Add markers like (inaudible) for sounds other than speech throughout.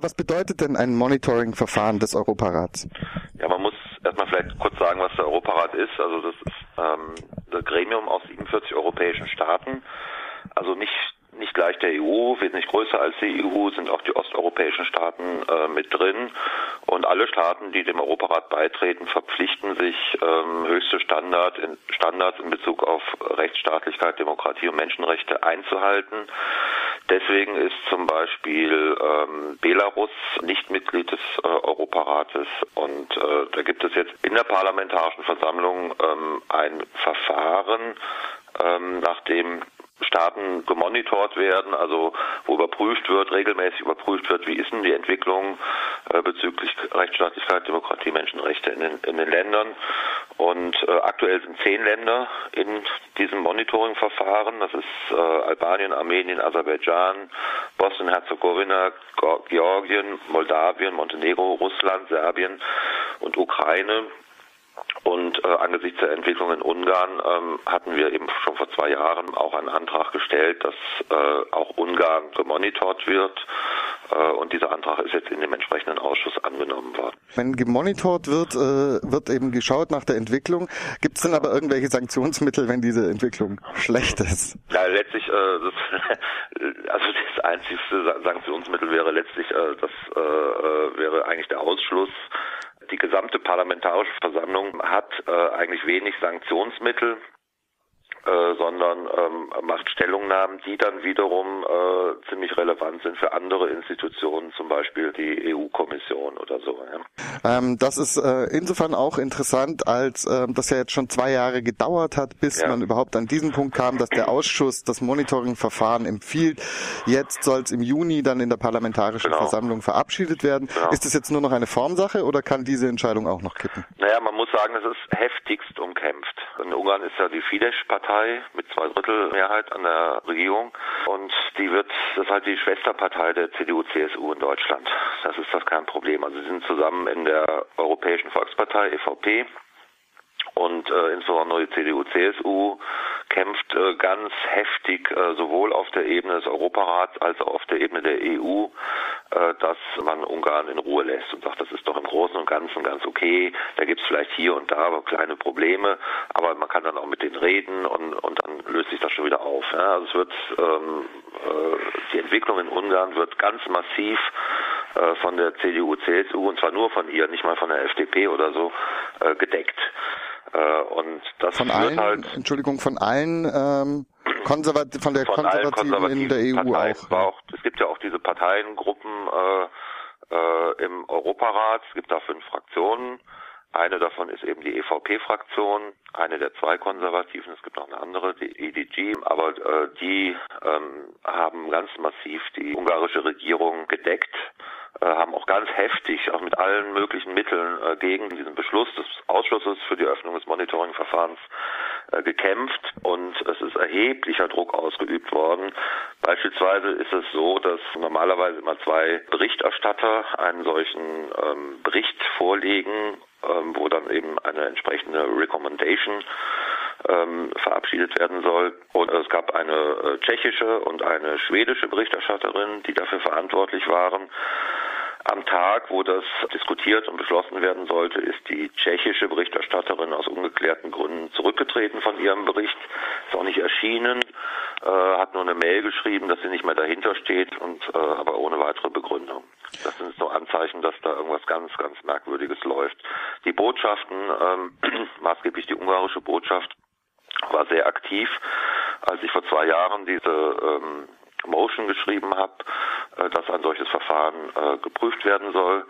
Was bedeutet denn ein Monitoring-Verfahren des Europarats? Ja, man muss erstmal vielleicht kurz sagen, was der Europarat ist. Also das ist ähm, das Gremium aus 47 europäischen Staaten. Also nicht nicht gleich der EU, wesentlich größer als die EU sind auch die osteuropäischen Staaten äh, mit drin. Und alle Staaten, die dem Europarat beitreten, verpflichten sich, ähm, höchste Standard in, Standards in Bezug auf Rechtsstaatlichkeit, Demokratie und Menschenrechte einzuhalten. Deswegen ist zum Beispiel ähm, Belarus nicht Mitglied des äh, Europarates und äh, da gibt es jetzt in der Parlamentarischen Versammlung ähm, ein Verfahren, ähm, nachdem Staaten gemonitort werden, also wo überprüft wird, regelmäßig überprüft wird, wie ist denn die Entwicklung äh, bezüglich Rechtsstaatlichkeit, Demokratie, Menschenrechte in den, in den Ländern. Und äh, aktuell sind zehn Länder in diesem Monitoring-Verfahren. Das ist äh, Albanien, Armenien, Aserbaidschan, Bosnien-Herzegowina, Georgien, Moldawien, Montenegro, Russland, Serbien und Ukraine. Und äh, angesichts der Entwicklung in Ungarn ähm, hatten wir eben schon vor zwei Jahren auch einen Antrag gestellt, dass äh, auch Ungarn gemonitort wird. Äh, und dieser Antrag ist jetzt in dem entsprechenden Ausschuss angenommen worden. Wenn gemonitort wird, äh, wird eben geschaut nach der Entwicklung. Gibt es denn aber irgendwelche Sanktionsmittel, wenn diese Entwicklung schlecht ist? Ja, letztlich, äh, das, (laughs) also das einzigste Sanktionsmittel wäre letztlich, äh, das äh, äh wäre eigentlich der Ausschluss die gesamte parlamentarische Versammlung hat äh, eigentlich wenig Sanktionsmittel. Äh, sondern ähm, macht Stellungnahmen, die dann wiederum äh, ziemlich relevant sind für andere Institutionen, zum Beispiel die EU-Kommission oder so. Ja. Ähm, das ist äh, insofern auch interessant, als äh, das ja jetzt schon zwei Jahre gedauert hat, bis ja. man überhaupt an diesen Punkt kam, dass der Ausschuss das Monitoring-Verfahren empfiehlt. Jetzt soll es im Juni dann in der Parlamentarischen genau. Versammlung verabschiedet werden. Genau. Ist das jetzt nur noch eine Formsache oder kann diese Entscheidung auch noch kippen? Naja, man muss sagen, es ist heftigst umkämpft. In Ungarn ist ja die Fidesz-Partei Partei mit zwei Drittel Mehrheit an der Regierung und die wird, das ist halt die Schwesterpartei der CDU-CSU in Deutschland. Das ist das kein Problem. Also sie sind zusammen in der Europäischen Volkspartei, EVP, und äh, insbesondere die CDU-CSU kämpft äh, ganz heftig äh, sowohl auf der Ebene des Europarats als auch auf der Ebene der EU, dass man Ungarn in Ruhe lässt und sagt, das ist doch im Großen und Ganzen ganz okay. Da gibt es vielleicht hier und da kleine Probleme, aber man kann dann auch mit denen reden und, und dann löst sich das schon wieder auf. Ja? Also es wird ähm, äh, die Entwicklung in Ungarn wird ganz massiv äh, von der CDU, CSU und zwar nur von ihr, nicht mal von der FDP oder so, äh, gedeckt. Äh, und das von allen, halt, Entschuldigung, von allen ähm, (clears throat) Konservat von der von Konservativen, Konservativen, in der EU Parteien, auch, auch. Parteiengruppen äh, äh, im Europarat. Es gibt da fünf Fraktionen. Eine davon ist eben die EVP-Fraktion, eine der zwei Konservativen, es gibt noch eine andere, die EDG, aber äh, die ähm, haben ganz massiv die ungarische Regierung gedeckt äh, haben auch ganz heftig, auch mit allen möglichen Mitteln äh, gegen diesen Beschluss des Ausschusses für die Öffnung des Monitoring-Verfahrens gekämpft und es ist erheblicher Druck ausgeübt worden. Beispielsweise ist es so, dass normalerweise immer zwei Berichterstatter einen solchen ähm, Bericht vorlegen, ähm, wo dann eben eine entsprechende Recommendation ähm, verabschiedet werden soll. Und es gab eine äh, tschechische und eine schwedische Berichterstatterin, die dafür verantwortlich waren. Am Tag, wo das diskutiert und beschlossen werden sollte, ist die tschechische Berichterstatterin aus ungeklärten Gründen zurückgetreten von ihrem Bericht, ist auch nicht erschienen, äh, hat nur eine Mail geschrieben, dass sie nicht mehr dahinter steht und äh, aber ohne weitere Begründung. Das sind so Anzeichen, dass da irgendwas ganz, ganz Merkwürdiges läuft. Die Botschaften, ähm, (clears throat) maßgeblich die ungarische Botschaft, war sehr aktiv. Als ich vor zwei Jahren diese ähm, Motion geschrieben habe, äh, dass ein solches Verfahren äh, geprüft werden soll,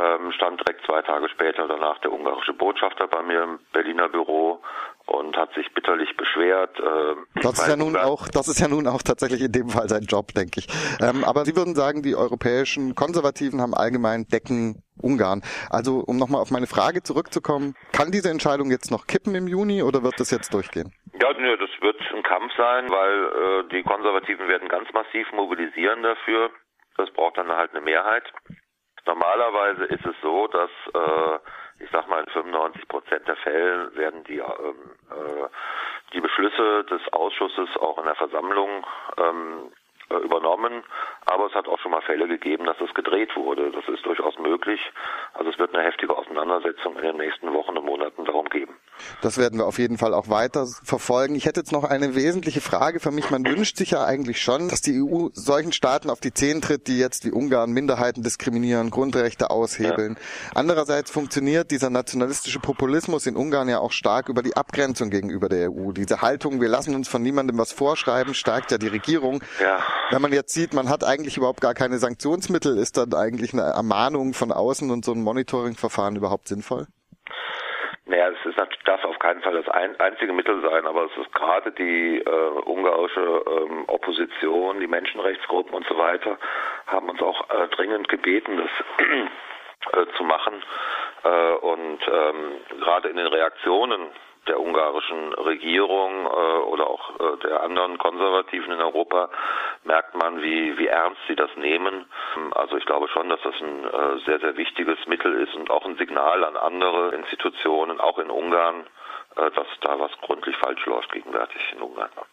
ähm, stand direkt zwei Tage später danach der ungarische Botschafter bei mir im Berliner Büro und hat sich bitterlich beschwert. Äh, das ist ja nun auch, das ist ja nun auch tatsächlich in dem Fall sein Job, denke ich. Ähm, aber Sie würden sagen, die europäischen Konservativen haben allgemein Decken Ungarn. Also, um nochmal auf meine Frage zurückzukommen, kann diese Entscheidung jetzt noch kippen im Juni oder wird das jetzt durchgehen? Nö, das wird ein Kampf sein, weil äh, die Konservativen werden ganz massiv mobilisieren dafür. Das braucht dann halt eine Mehrheit. Normalerweise ist es so, dass äh, ich sag mal in 95 Prozent der Fälle werden die ähm, äh, die Beschlüsse des Ausschusses auch in der Versammlung ähm, äh, übernommen, aber es hat auch schon mal Fälle gegeben, dass es gedreht wurde. Das ist durchaus möglich. Also es wird eine heftige Auseinandersetzung in den nächsten Wochen und Monaten darum geben. Das werden wir auf jeden Fall auch weiter verfolgen. Ich hätte jetzt noch eine wesentliche Frage für mich. Man wünscht sich ja eigentlich schon, dass die EU solchen Staaten auf die Zehen tritt, die jetzt wie Ungarn Minderheiten diskriminieren, Grundrechte aushebeln. Ja. Andererseits funktioniert dieser nationalistische Populismus in Ungarn ja auch stark über die Abgrenzung gegenüber der EU. Diese Haltung, wir lassen uns von niemandem was vorschreiben, stärkt ja die Regierung. Ja. Wenn man jetzt sieht, man hat eigentlich überhaupt gar keine Sanktionsmittel, ist dann eigentlich eine Ermahnung von außen und so ein Monitoringverfahren überhaupt sinnvoll? Naja, es ist, darf auf keinen Fall das ein, einzige Mittel sein, aber es ist gerade die äh, ungarische ähm, Opposition, die Menschenrechtsgruppen und so weiter, haben uns auch äh, dringend gebeten, das (clears throat) äh, zu machen. Äh, und ähm, gerade in den Reaktionen der ungarischen Regierung äh, oder auch äh, der anderen Konservativen in Europa merkt man, wie, wie ernst sie das nehmen. Also ich glaube schon, dass das ein äh, sehr, sehr wichtiges Mittel ist und auch ein Signal an andere Institutionen, auch in Ungarn, äh, dass da was gründlich falsch läuft gegenwärtig in Ungarn.